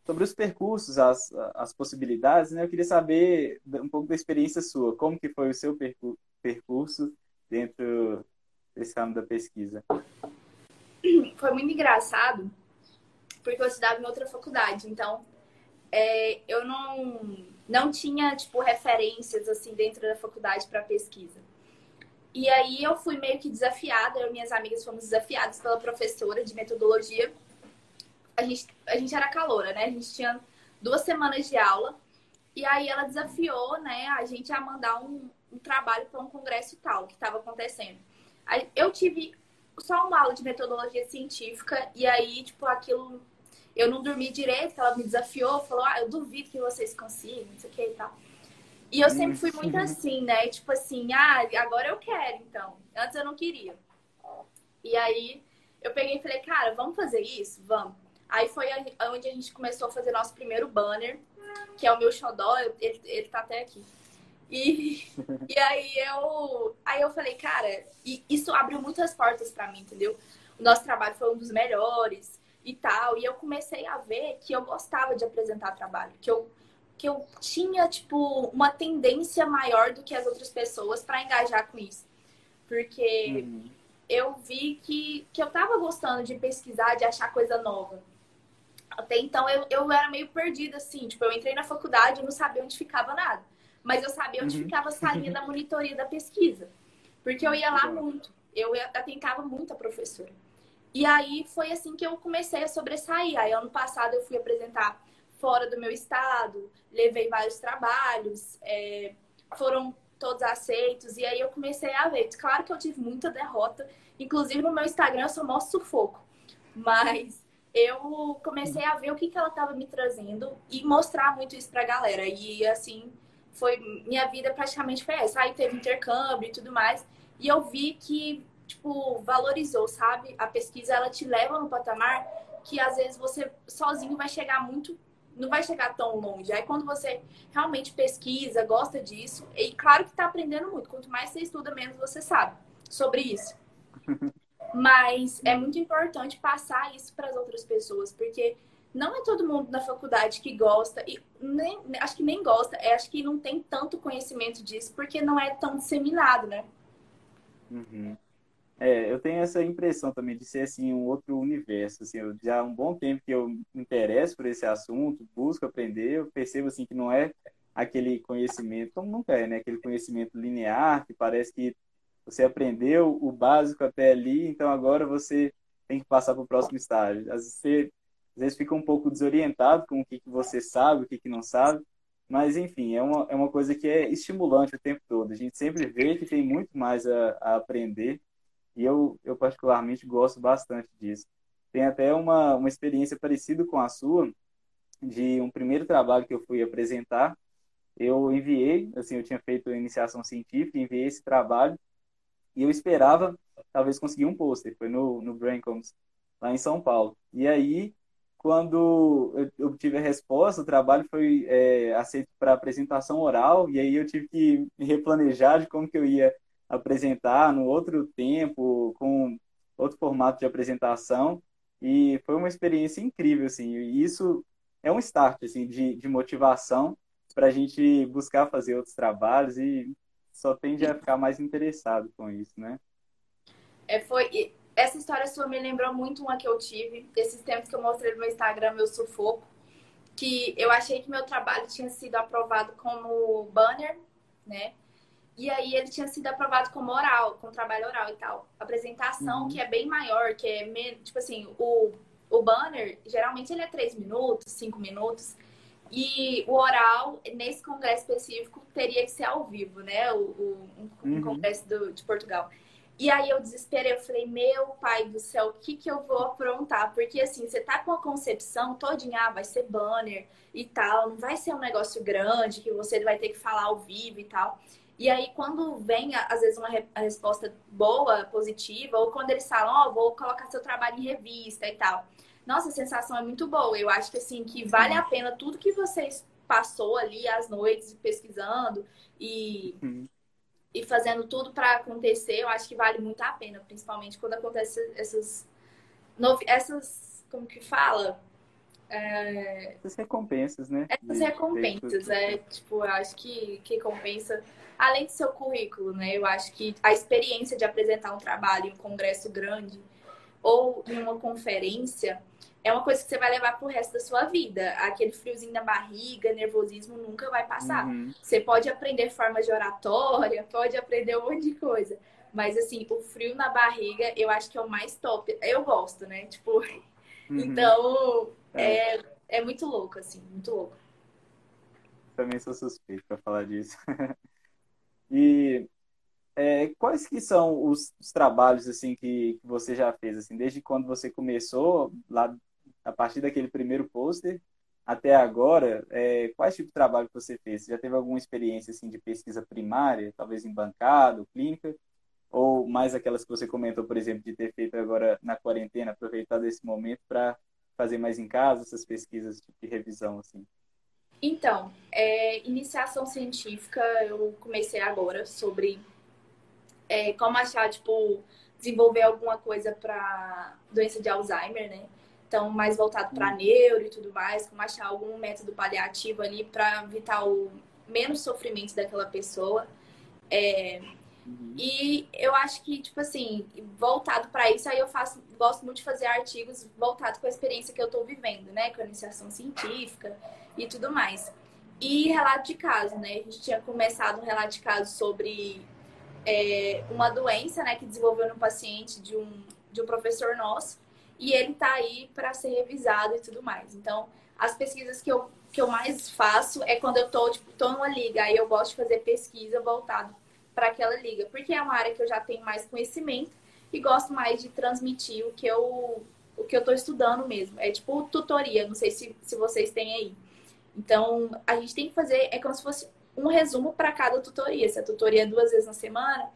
sobre os percursos, as, as possibilidades, né? eu queria saber um pouco da experiência sua. Como que foi o seu percurso dentro desse ramo da pesquisa? Foi muito engraçado, porque eu estudava em outra faculdade, então é, eu não, não tinha, tipo, referências, assim, dentro da faculdade para pesquisa. E aí eu fui meio que desafiada, eu e minhas amigas fomos desafiadas pela professora de metodologia. A gente, a gente era caloura, né? A gente tinha duas semanas de aula. E aí ela desafiou, né, a gente a mandar um, um trabalho para um congresso tal que estava acontecendo. Eu tive só uma aula de metodologia científica e aí, tipo, aquilo eu não dormi direito, ela me desafiou, falou, ah, eu duvido que vocês consigam, não sei o que e tal. E eu sempre fui muito assim, né? Tipo assim, ah, agora eu quero, então. Antes eu não queria. E aí eu peguei e falei, cara, vamos fazer isso? Vamos. Aí foi onde a gente começou a fazer nosso primeiro banner, que é o meu xodó, ele, ele tá até aqui. E, e aí eu aí eu falei, cara, e isso abriu muitas portas para mim, entendeu? O nosso trabalho foi um dos melhores e tal. E eu comecei a ver que eu gostava de apresentar trabalho, que eu que eu tinha tipo uma tendência maior do que as outras pessoas para engajar com isso. Porque uhum. eu vi que, que eu tava gostando de pesquisar, de achar coisa nova. Até então eu, eu era meio perdida, assim. Tipo, eu entrei na faculdade e não sabia onde ficava nada. Mas eu sabia onde uhum. ficava a salinha da monitoria da pesquisa. Porque eu ia lá muito. Eu atentava muito a professora. E aí foi assim que eu comecei a sobressair. Aí ano passado eu fui apresentar fora do meu estado, levei vários trabalhos, é, foram todos aceitos. E aí eu comecei a ver. Claro que eu tive muita derrota. Inclusive no meu Instagram eu só mostro sufoco. Mas eu comecei a ver o que, que ela estava me trazendo e mostrar muito isso pra galera. E assim, foi minha vida praticamente foi essa. Aí teve intercâmbio e tudo mais. E eu vi que, tipo, valorizou, sabe? A pesquisa, ela te leva no patamar que às vezes você sozinho vai chegar muito não vai chegar tão longe. Aí quando você realmente pesquisa, gosta disso, e claro que está aprendendo muito. Quanto mais você estuda, menos você sabe sobre isso. Mas é muito importante passar isso para as outras pessoas, porque não é todo mundo na faculdade que gosta, e nem, acho que nem gosta, é, acho que não tem tanto conhecimento disso, porque não é tão disseminado, né? Uhum. É, eu tenho essa impressão também de ser assim um outro universo. Assim, eu, já há um bom tempo que eu me interesso por esse assunto, busco aprender, eu percebo assim que não é aquele conhecimento, como nunca é, né? Aquele conhecimento linear que parece que você aprendeu o básico até ali, então agora você tem que passar para o próximo estágio. Às vezes você às vezes fica um pouco desorientado com o que, que você sabe, o que, que não sabe, mas enfim, é uma, é uma coisa que é estimulante o tempo todo. A gente sempre vê que tem muito mais a, a aprender e eu, eu particularmente gosto bastante disso. Tem até uma, uma experiência parecida com a sua, de um primeiro trabalho que eu fui apresentar. Eu enviei, assim, eu tinha feito iniciação científica, enviei esse trabalho e eu esperava, talvez, conseguir um pôster. Foi no, no Braincoms, lá em São Paulo. E aí, quando eu obtive a resposta, o trabalho foi é, aceito para apresentação oral, e aí eu tive que replanejar de como que eu ia apresentar no outro tempo, com outro formato de apresentação, e foi uma experiência incrível, assim, e isso é um start, assim, de, de motivação para a gente buscar fazer outros trabalhos e só tende a ficar mais interessado com isso, né? É, foi... Essa história sua me lembrou muito uma que eu tive, esses tempos que eu mostrei no meu Instagram, meu sufoco, que eu achei que meu trabalho tinha sido aprovado como banner, né? E aí ele tinha sido aprovado como oral, com trabalho oral e tal. Apresentação, uhum. que é bem maior, que é, tipo assim, o, o banner, geralmente ele é 3 minutos, 5 minutos. E o oral, nesse congresso específico, teria que ser ao vivo, né? O, o um, uhum. congresso do, de Portugal. E aí eu desesperei, eu falei, meu pai do céu, o que que eu vou aprontar? Porque assim, você tá com a concepção todinha, ah, vai ser banner e tal, não vai ser um negócio grande que você vai ter que falar ao vivo e tal. E aí, quando vem, às vezes, uma resposta boa, positiva, ou quando eles falam, ó, oh, vou colocar seu trabalho em revista e tal nossa, a sensação é muito boa. Eu acho que assim que vale a pena tudo que vocês passou ali às noites pesquisando e uhum. E fazendo tudo para acontecer. Eu acho que vale muito a pena, principalmente quando acontece essas essas como que fala é... essas recompensas, né? Essas recompensas, é tipo, eu acho que que compensa além do seu currículo, né? Eu acho que a experiência de apresentar um trabalho em um congresso grande ou em uma conferência é uma coisa que você vai levar pro resto da sua vida. Aquele friozinho na barriga, nervosismo nunca vai passar. Uhum. Você pode aprender formas de oratória, pode aprender um monte de coisa. Mas assim, o frio na barriga, eu acho que é o mais top. Eu gosto, né? Tipo, uhum. então é. é, é muito louco, assim, muito louco. Também sou suspeito para falar disso. e é, quais que são os, os trabalhos assim que, que, você já fez assim desde quando você começou lá a partir daquele primeiro pôster até agora, é, quais tipos de trabalho você fez? Você já teve alguma experiência assim, de pesquisa primária, talvez em bancada, clínica? Ou mais aquelas que você comentou, por exemplo, de ter feito agora na quarentena, aproveitar desse momento para fazer mais em casa essas pesquisas de revisão? assim? Então, é, iniciação científica eu comecei agora sobre é, como achar, tipo, desenvolver alguma coisa para doença de Alzheimer, né? Então, mais voltado para neuro e tudo mais, como achar algum método paliativo ali para evitar o menos sofrimento daquela pessoa. É, uhum. E eu acho que, tipo assim, voltado para isso, aí eu faço, gosto muito de fazer artigos voltados com a experiência que eu estou vivendo, né? Com a iniciação científica e tudo mais. E relato de caso, né? A gente tinha começado um relato de caso sobre é, uma doença, né, que desenvolveu no paciente de um, de um professor nosso e ele está aí para ser revisado e tudo mais. Então, as pesquisas que eu, que eu mais faço é quando eu tô, tipo, tô numa liga, aí eu gosto de fazer pesquisa voltado para aquela liga, porque é uma área que eu já tenho mais conhecimento e gosto mais de transmitir o que eu o que eu estou estudando mesmo. É tipo tutoria, não sei se, se vocês têm aí. Então, a gente tem que fazer, é como se fosse um resumo para cada tutoria. Se a tutoria é duas vezes na semana,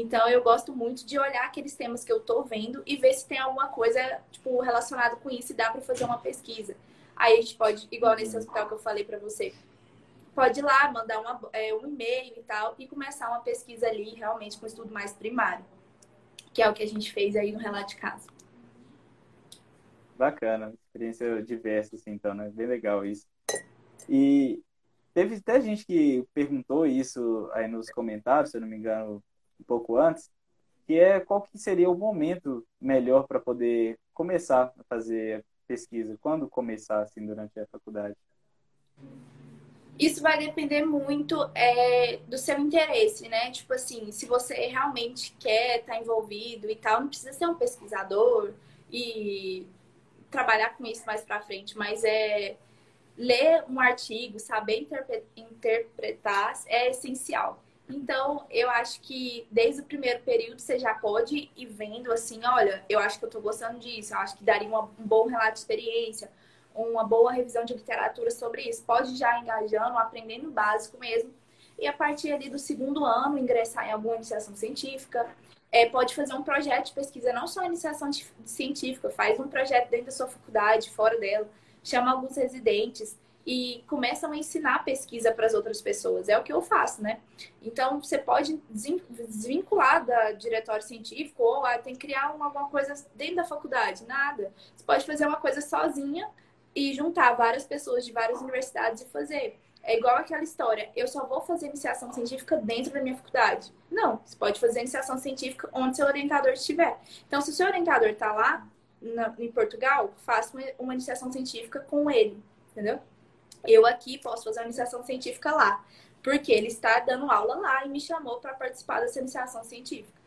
então eu gosto muito de olhar aqueles temas que eu estou vendo e ver se tem alguma coisa tipo relacionada com isso e dá para fazer uma pesquisa. Aí a gente pode, igual nesse hospital que eu falei para você, pode ir lá, mandar uma, é, um e-mail e tal e começar uma pesquisa ali realmente com estudo mais primário, que é o que a gente fez aí no relato de casa. Bacana, experiência diversa, assim, então, né? Bem legal isso. E teve até gente que perguntou isso aí nos comentários, se eu não me engano, um pouco antes, que é qual que seria o momento melhor para poder começar a fazer pesquisa, quando começar assim durante a faculdade? Isso vai depender muito é, do seu interesse, né? Tipo assim, se você realmente quer estar tá envolvido e tal, não precisa ser um pesquisador e trabalhar com isso mais para frente, mas é ler um artigo, saber interpretar é essencial. Então, eu acho que desde o primeiro período você já pode ir vendo assim, olha, eu acho que eu estou gostando disso, eu acho que daria uma, um bom relato de experiência, uma boa revisão de literatura sobre isso. Pode já engajando, aprendendo o básico mesmo. E a partir ali do segundo ano, ingressar em alguma iniciação científica. É, pode fazer um projeto de pesquisa, não só iniciação científica, faz um projeto dentro da sua faculdade, fora dela chama alguns residentes e começam a ensinar pesquisa para as outras pessoas. É o que eu faço, né? Então, você pode desvincular da diretório científico ou ah, tem que criar alguma coisa dentro da faculdade. Nada. Você pode fazer uma coisa sozinha e juntar várias pessoas de várias universidades e fazer. É igual aquela história, eu só vou fazer iniciação científica dentro da minha faculdade. Não, você pode fazer iniciação científica onde seu orientador estiver. Então, se o seu orientador está lá, na, em Portugal, faço uma, uma iniciação científica com ele, entendeu? Eu aqui posso fazer uma iniciação científica lá, porque ele está dando aula lá e me chamou para participar dessa iniciação científica.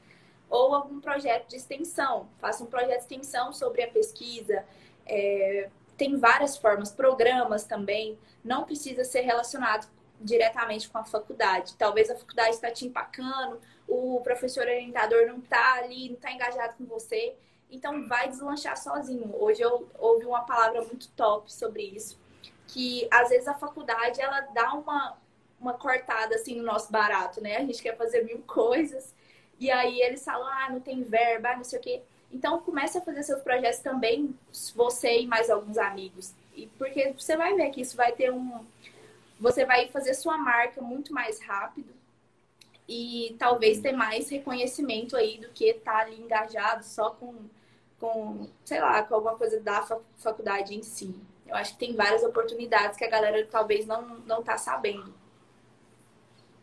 Ou algum projeto de extensão, faço um projeto de extensão sobre a pesquisa. É, tem várias formas, programas também, não precisa ser relacionado diretamente com a faculdade. Talvez a faculdade está te empacando, o professor orientador não está ali, não está engajado com você. Então vai deslanchar sozinho. Hoje eu ouvi uma palavra muito top sobre isso, que às vezes a faculdade ela dá uma uma cortada assim no nosso barato, né? A gente quer fazer mil coisas e aí eles falam, ah, não tem verba, não sei o quê. Então comece a fazer seus projetos também, você e mais alguns amigos. E porque você vai ver que isso vai ter um você vai fazer sua marca muito mais rápido e talvez ter mais reconhecimento aí do que estar tá ali engajado só com com, sei lá, com alguma coisa da faculdade em si. Eu acho que tem várias oportunidades que a galera talvez não, não tá sabendo.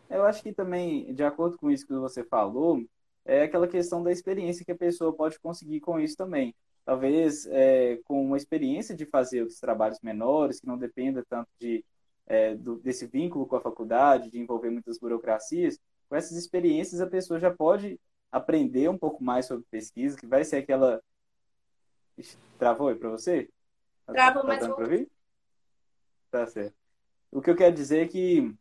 Eu acho que também, de acordo com isso que você falou, é aquela questão da experiência que a pessoa pode conseguir com isso também. Talvez é, com uma experiência de fazer os trabalhos menores, que não dependa tanto de, é, do, desse vínculo com a faculdade, de envolver muitas burocracias, com essas experiências a pessoa já pode aprender um pouco mais sobre pesquisa, que vai ser aquela Travou aí pra você? Tá, mas tá vou... Tá certo. O que eu quero dizer é que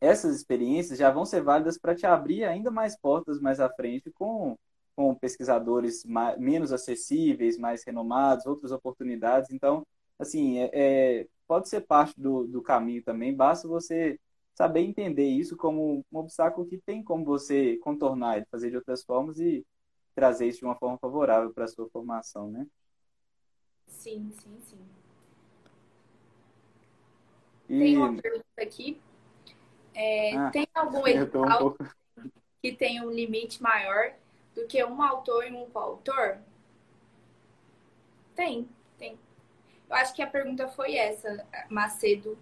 essas experiências já vão ser válidas para te abrir ainda mais portas mais à frente com, com pesquisadores mais, menos acessíveis, mais renomados, outras oportunidades. Então, assim, é, é, pode ser parte do, do caminho também, basta você saber entender isso como um obstáculo que tem como você contornar e fazer de outras formas e trazer isso de uma forma favorável para a sua formação, né? Sim, sim, sim. E... Tem uma pergunta aqui. É, ah, tem algum edital um pouco... que tem um limite maior do que um autor e um coautor? Tem, tem. Eu acho que a pergunta foi essa, Macedo.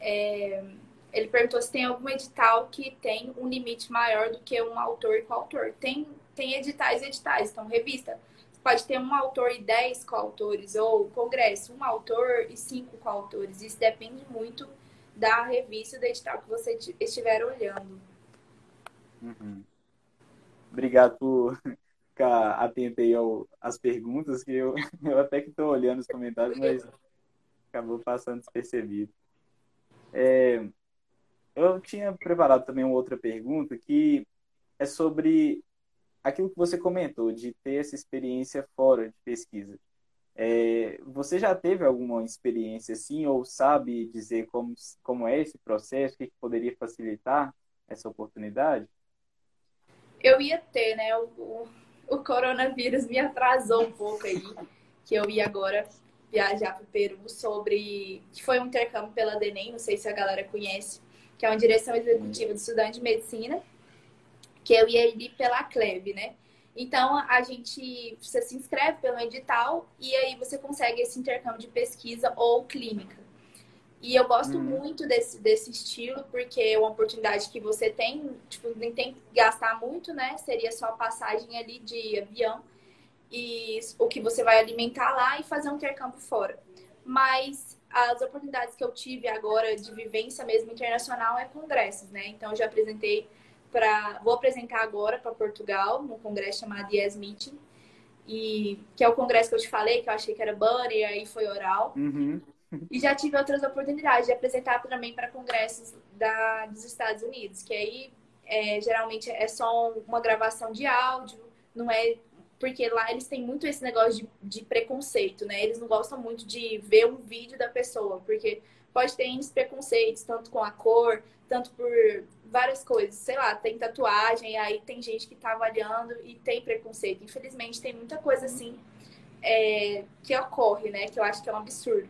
É, ele perguntou se tem algum edital que tem um limite maior do que um autor e coautor. Tem, tem editais e editais. Então, revista pode ter um autor e dez coautores, ou congresso, um autor e cinco coautores. Isso depende muito da revista do edital que você estiver olhando. Uhum. Obrigado por ficar atento aí às perguntas, que eu, eu até que estou olhando os comentários, mas acabou passando despercebido. É, eu tinha preparado também uma outra pergunta que é sobre aquilo que você comentou, de ter essa experiência fora de pesquisa. É, você já teve alguma experiência assim, ou sabe dizer como, como é esse processo, o que, que poderia facilitar essa oportunidade? Eu ia ter, né? O, o, o coronavírus me atrasou um pouco aí, que eu ia agora viajar para o Peru sobre. que foi um intercâmbio pela DENEM, não sei se a galera conhece, que é uma direção executiva do estudante de medicina, que eu ia ir pela CLEB, né? Então, a gente, você se inscreve pelo edital e aí você consegue esse intercâmbio de pesquisa ou clínica. E eu gosto uhum. muito desse, desse estilo, porque é uma oportunidade que você tem, tipo, nem tem que gastar muito, né? Seria só a passagem ali de avião e o que você vai alimentar lá e fazer um intercâmbio fora. Mas as oportunidades que eu tive agora de vivência mesmo internacional é congressos, né? Então, eu já apresentei para. Vou apresentar agora para Portugal, num congresso chamado Yes Meeting. E, que é o congresso que eu te falei, que eu achei que era banner, e aí foi oral. Uhum. E já tive outras oportunidades de apresentar também para congressos da, dos Estados Unidos, que aí é, geralmente é só uma gravação de áudio, não é. Porque lá eles têm muito esse negócio de, de preconceito, né? Eles não gostam muito de ver um vídeo da pessoa, porque pode ter esses preconceitos, tanto com a cor, tanto por várias coisas. Sei lá, tem tatuagem, aí tem gente que tá avaliando e tem preconceito. Infelizmente, tem muita coisa assim é, que ocorre, né? Que eu acho que é um absurdo.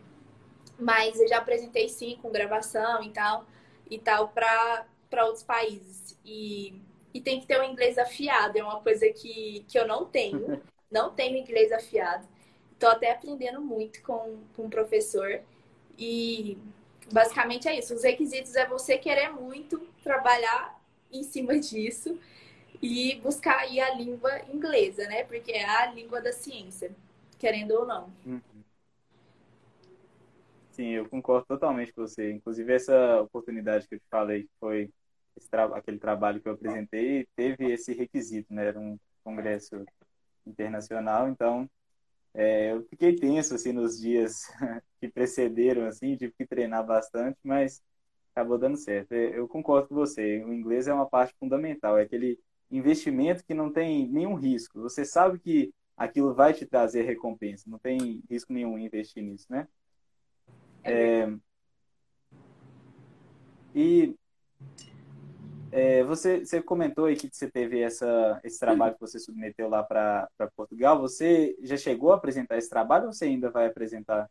Mas eu já apresentei sim com gravação e tal, e tal, para outros países. E, e tem que ter o um inglês afiado, é uma coisa que, que eu não tenho. Não tenho inglês afiado. Estou até aprendendo muito com, com o professor. E basicamente é isso. Os requisitos é você querer muito trabalhar em cima disso e buscar aí a língua inglesa, né? Porque é a língua da ciência, querendo ou não. Uhum. Sim, eu concordo totalmente com você. Inclusive, essa oportunidade que eu te falei, que foi tra aquele trabalho que eu apresentei, teve esse requisito, né? Era um congresso internacional, então é, eu fiquei tenso assim nos dias que precederam, assim, tive que treinar bastante, mas acabou dando certo. É, eu concordo com você. O inglês é uma parte fundamental, é aquele investimento que não tem nenhum risco. Você sabe que aquilo vai te trazer recompensa, não tem risco nenhum em investir nisso, né? É, e é, você, você comentou aí que você teve essa, esse trabalho que você submeteu lá para Portugal. Você já chegou a apresentar esse trabalho ou você ainda vai apresentar?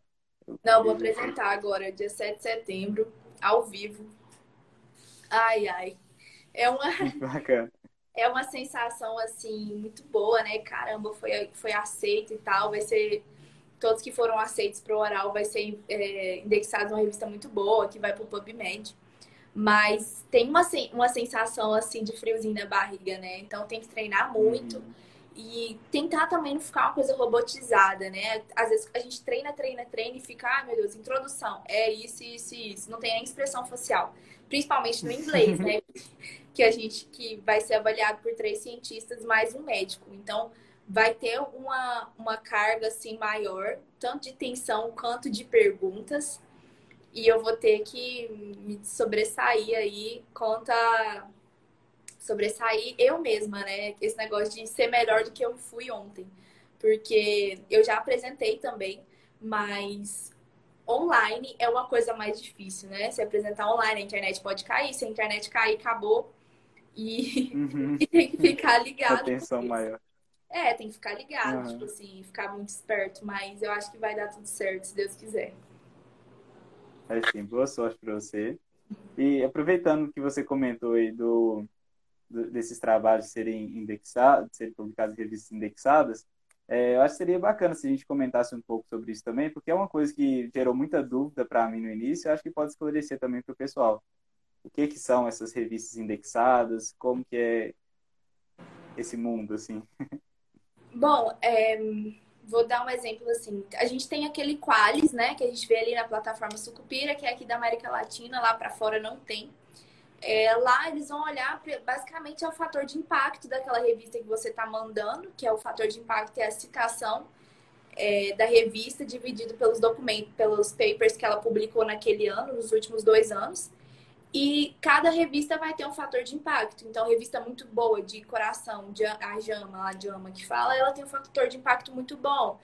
Não, vou apresentar agora, dia 7 de setembro, ao vivo. Ai, ai. É uma. Bacana. É uma sensação, assim, muito boa, né? Caramba, foi, foi aceito e tal. Vai ser. Todos que foram aceitos para o oral vai ser é, indexado numa revista muito boa, que vai para o PubMed. Mas tem uma, uma sensação assim de friozinho na barriga, né? Então tem que treinar muito uhum. e tentar também não ficar uma coisa robotizada, né? Às vezes a gente treina, treina, treina e fica, ai ah, meu Deus, introdução, é isso, isso, isso. Não tem nem expressão facial. Principalmente no inglês, né? que a gente que vai ser avaliado por três cientistas mais um médico. Então vai ter uma, uma carga assim maior, tanto de tensão quanto de perguntas e eu vou ter que me sobressair aí conta sobressair eu mesma, né? Esse negócio de ser melhor do que eu fui ontem. Porque eu já apresentei também, mas online é uma coisa mais difícil, né? Se apresentar online, a internet pode cair, se a internet cair, acabou. E, uhum. e tem que ficar ligado. Atenção maior. É, tem que ficar ligado, uhum. tipo assim, ficar muito esperto, mas eu acho que vai dar tudo certo, se Deus quiser. É sim, boa sorte para você. E aproveitando que você comentou aí do, do desses trabalhos serem indexados, serem publicados em revistas indexadas, é, eu acho que seria bacana se a gente comentasse um pouco sobre isso também, porque é uma coisa que gerou muita dúvida para mim no início, eu acho que pode esclarecer também para o pessoal. O que que são essas revistas indexadas? Como que é esse mundo, assim? Bom, é, vou dar um exemplo assim. A gente tem aquele Qualis, né, que a gente vê ali na plataforma Sucupira, que é aqui da América Latina, lá para fora não tem. É, lá eles vão olhar basicamente é o fator de impacto daquela revista que você está mandando, que é o fator de impacto é a citação é, da revista dividido pelos documentos, pelos papers que ela publicou naquele ano, nos últimos dois anos. E cada revista vai ter um fator de impacto. Então, revista muito boa, de coração, de, a Jama, a Jama que fala, ela tem um fator de impacto muito bom.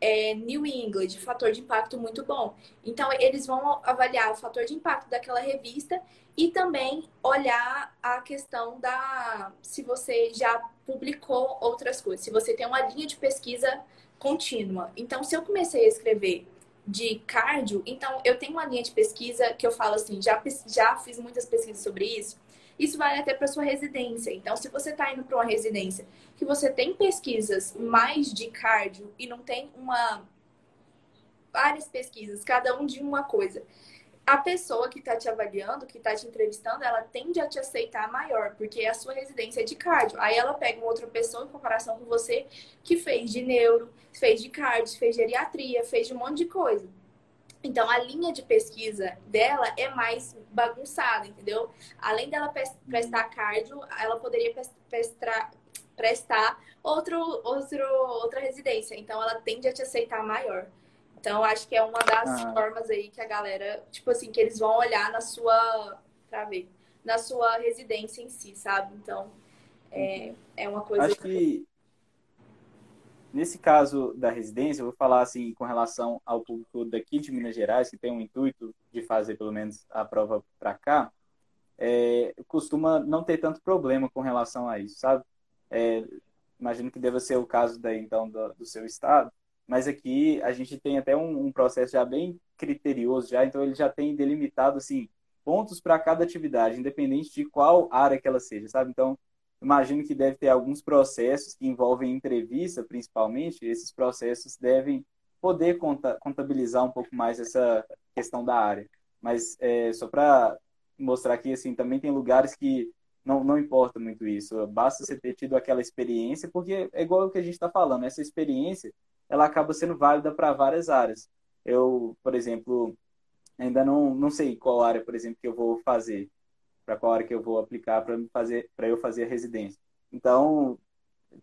É, New England, fator de impacto muito bom. Então, eles vão avaliar o fator de impacto daquela revista e também olhar a questão da se você já publicou outras coisas, se você tem uma linha de pesquisa contínua. Então, se eu comecei a escrever de cardio, então eu tenho uma linha de pesquisa que eu falo assim, já, já fiz muitas pesquisas sobre isso. Isso vale até para sua residência. Então, se você está indo para uma residência que você tem pesquisas mais de cardio e não tem uma várias pesquisas, cada um de uma coisa. A pessoa que está te avaliando, que está te entrevistando, ela tende a te aceitar maior, porque a sua residência é de cardio. Aí ela pega uma outra pessoa em comparação com você que fez de neuro, fez de cardio, fez de geriatria, fez de um monte de coisa. Então, a linha de pesquisa dela é mais bagunçada, entendeu? Além dela prestar cardio, ela poderia prestar, prestar outro, outro, outra residência. Então, ela tende a te aceitar maior. Então, acho que é uma das ah. formas aí que a galera, tipo assim, que eles vão olhar na sua, pra ver, na sua residência em si, sabe? Então, é, é uma coisa... Acho que Nesse caso da residência, eu vou falar assim com relação ao público daqui de Minas Gerais, que tem um intuito de fazer pelo menos a prova para cá, é, costuma não ter tanto problema com relação a isso, sabe? É, imagino que deva ser o caso daí então do, do seu estado, mas aqui a gente tem até um, um, processo já bem criterioso já, então ele já tem delimitado assim pontos para cada atividade, independente de qual área que ela seja, sabe? Então imagino que deve ter alguns processos que envolvem entrevista, principalmente. Esses processos devem poder contabilizar um pouco mais essa questão da área. Mas é, só para mostrar que assim também tem lugares que não, não importa muito isso. Basta você ter tido aquela experiência, porque é igual o que a gente está falando. Essa experiência ela acaba sendo válida para várias áreas. Eu, por exemplo, ainda não, não sei qual área, por exemplo, que eu vou fazer para qual hora que eu vou aplicar para fazer para eu fazer a residência. Então,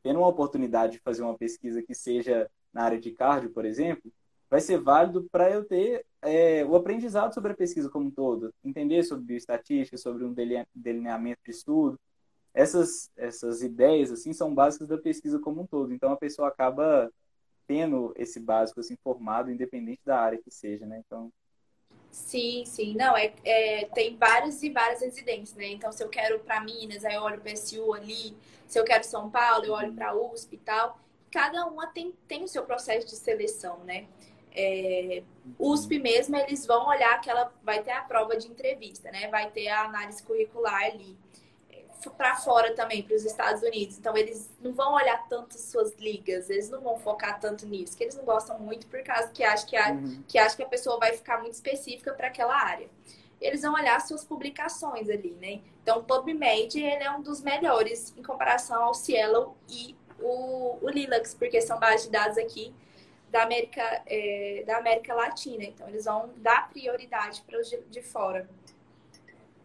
tendo uma oportunidade de fazer uma pesquisa que seja na área de cardio, por exemplo, vai ser válido para eu ter é, o aprendizado sobre a pesquisa como um todo, entender sobre bioestatística, sobre um delineamento de estudo. Essas, essas ideias assim são básicas da pesquisa como um todo. Então a pessoa acaba tendo esse básico assim formado, independente da área que seja, né? Então Sim, sim. Não, é, é, tem várias e várias residências, né? Então, se eu quero para Minas, aí eu olho para SU ali. Se eu quero São Paulo, eu olho para USP e tal. Cada uma tem, tem o seu processo de seleção, né? É, USP mesmo, eles vão olhar que ela vai ter a prova de entrevista, né? Vai ter a análise curricular ali para fora também, para os Estados Unidos. Então, eles não vão olhar tanto suas ligas, eles não vão focar tanto nisso, que eles não gostam muito por causa que acham que a, uhum. que, acha que a pessoa vai ficar muito específica para aquela área. Eles vão olhar suas publicações ali, né? Então, o PubMed ele é um dos melhores em comparação ao Cielo e o, o Lilacs, porque são bases de dados aqui da América, é, da América Latina. Então, eles vão dar prioridade para os de, de fora.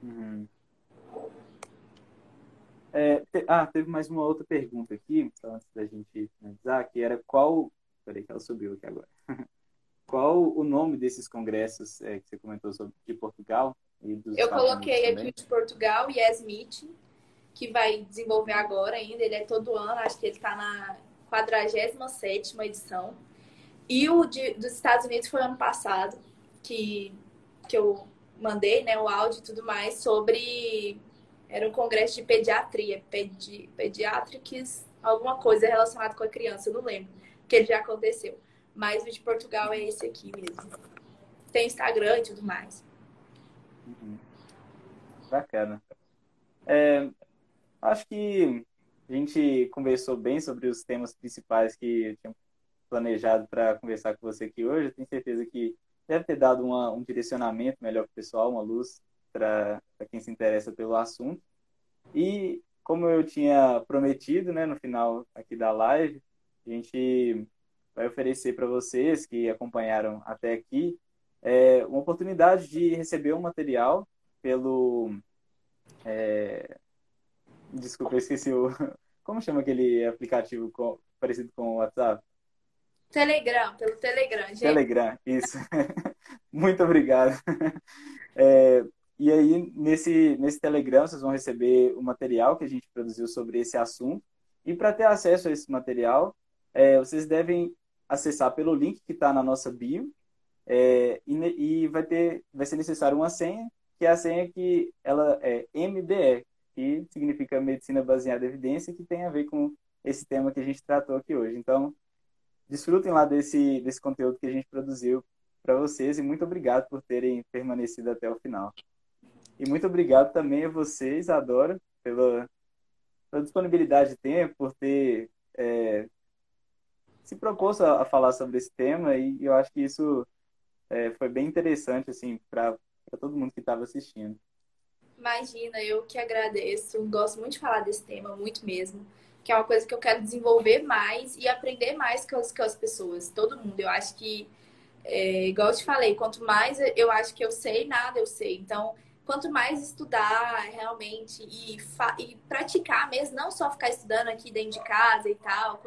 Uhum. É, te, ah, teve mais uma outra pergunta aqui, então, antes da gente finalizar, que era qual. Peraí, que ela subiu aqui agora. qual o nome desses congressos é, que você comentou sobre de Portugal? E dos Eu coloquei aqui de Portugal, Yes Meeting, que vai desenvolver agora ainda. Ele é todo ano, acho que ele está na 47 edição. E o de, dos Estados Unidos foi ano passado. que, que eu mandei, né, o áudio e tudo mais, sobre. Era um congresso de pediatria, pedi, pediatrics, alguma coisa relacionada com a criança, eu não lembro, que ele já aconteceu. Mas o de Portugal é esse aqui mesmo. Tem Instagram e tudo mais. Uhum. Bacana. É, acho que a gente conversou bem sobre os temas principais que eu tinha planejado para conversar com você aqui hoje. Eu tenho certeza que deve ter dado uma, um direcionamento melhor para o pessoal, uma luz para quem se interessa pelo assunto. E como eu tinha prometido, né, no final aqui da live, a gente vai oferecer para vocês que acompanharam até aqui é, uma oportunidade de receber um material pelo. É... Desculpa, eu esqueci o. Como chama aquele aplicativo com... parecido com o WhatsApp? Telegram, pelo Telegram, gente. Telegram, isso. Muito obrigado. É, e aí, nesse, nesse Telegram, vocês vão receber o material que a gente produziu sobre esse assunto. E para ter acesso a esse material, é, vocês devem acessar pelo link que está na nossa bio. É, e, e, vai, ter, vai ser necessário uma senha, que é a senha que ela é MBE, que significa Medicina Baseada em Evidência, que tem a ver com esse tema que a gente tratou aqui hoje. Então, desfrutem lá desse, desse conteúdo que a gente produziu para vocês e muito obrigado por terem permanecido até o final. E muito obrigado também a vocês, Adora, pela, pela disponibilidade de tempo, por ter é, se proposto a, a, falar sobre esse tema e eu acho que isso é, foi bem interessante assim para todo mundo que estava assistindo. Imagina, eu que agradeço. Gosto muito de falar desse tema, muito mesmo que é uma coisa que eu quero desenvolver mais e aprender mais com as, com as pessoas, todo mundo. Eu acho que, é, igual eu te falei, quanto mais eu acho que eu sei, nada eu sei. Então, quanto mais estudar realmente e, e praticar mesmo, não só ficar estudando aqui dentro de casa e tal,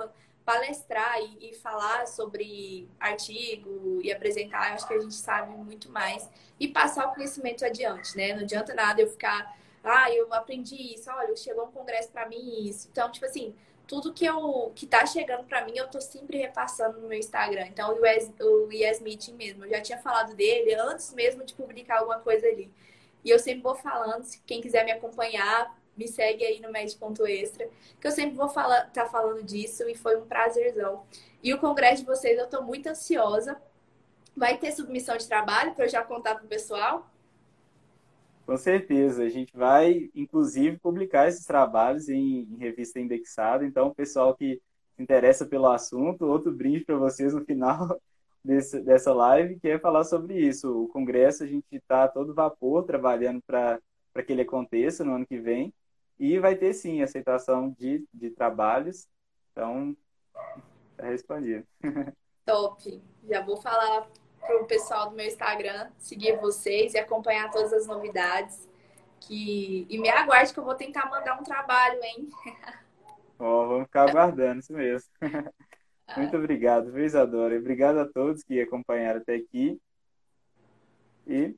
palestrar e, e, falar sobre artigo e apresentar, acho que a gente sabe muito mais e passar o conhecimento adiante, né? Não adianta nada eu ficar ah, eu aprendi isso, olha, chegou um congresso para mim isso. Então, tipo assim, tudo que eu que tá chegando para mim, eu tô sempre repassando no meu Instagram. Então, o Yes, o yes Meeting mesmo, eu já tinha falado dele antes mesmo de publicar alguma coisa ali. E eu sempre vou falando, se quem quiser me acompanhar, me segue aí no Med.extra, que eu sempre vou falar, tá falando disso e foi um prazerzão. E o congresso de vocês, eu tô muito ansiosa. Vai ter submissão de trabalho para eu já contar pro pessoal? Com certeza, a gente vai, inclusive, publicar esses trabalhos em, em revista indexada. Então, o pessoal que se interessa pelo assunto, outro brinde para vocês no final desse, dessa live, que é falar sobre isso. O congresso, a gente está todo vapor trabalhando para que ele aconteça no ano que vem. E vai ter, sim, aceitação de, de trabalhos. Então, está respondido. Top! Já vou falar pro pessoal do meu Instagram seguir vocês e acompanhar todas as novidades. Que... E me aguarde que eu vou tentar mandar um trabalho, hein? Oh, vamos ficar aguardando, isso mesmo. Muito obrigado, viu, Isadora? Obrigado a todos que acompanharam até aqui. E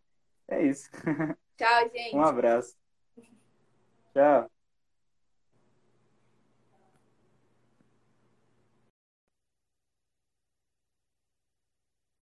é isso. Tchau, gente. Um abraço. Tchau.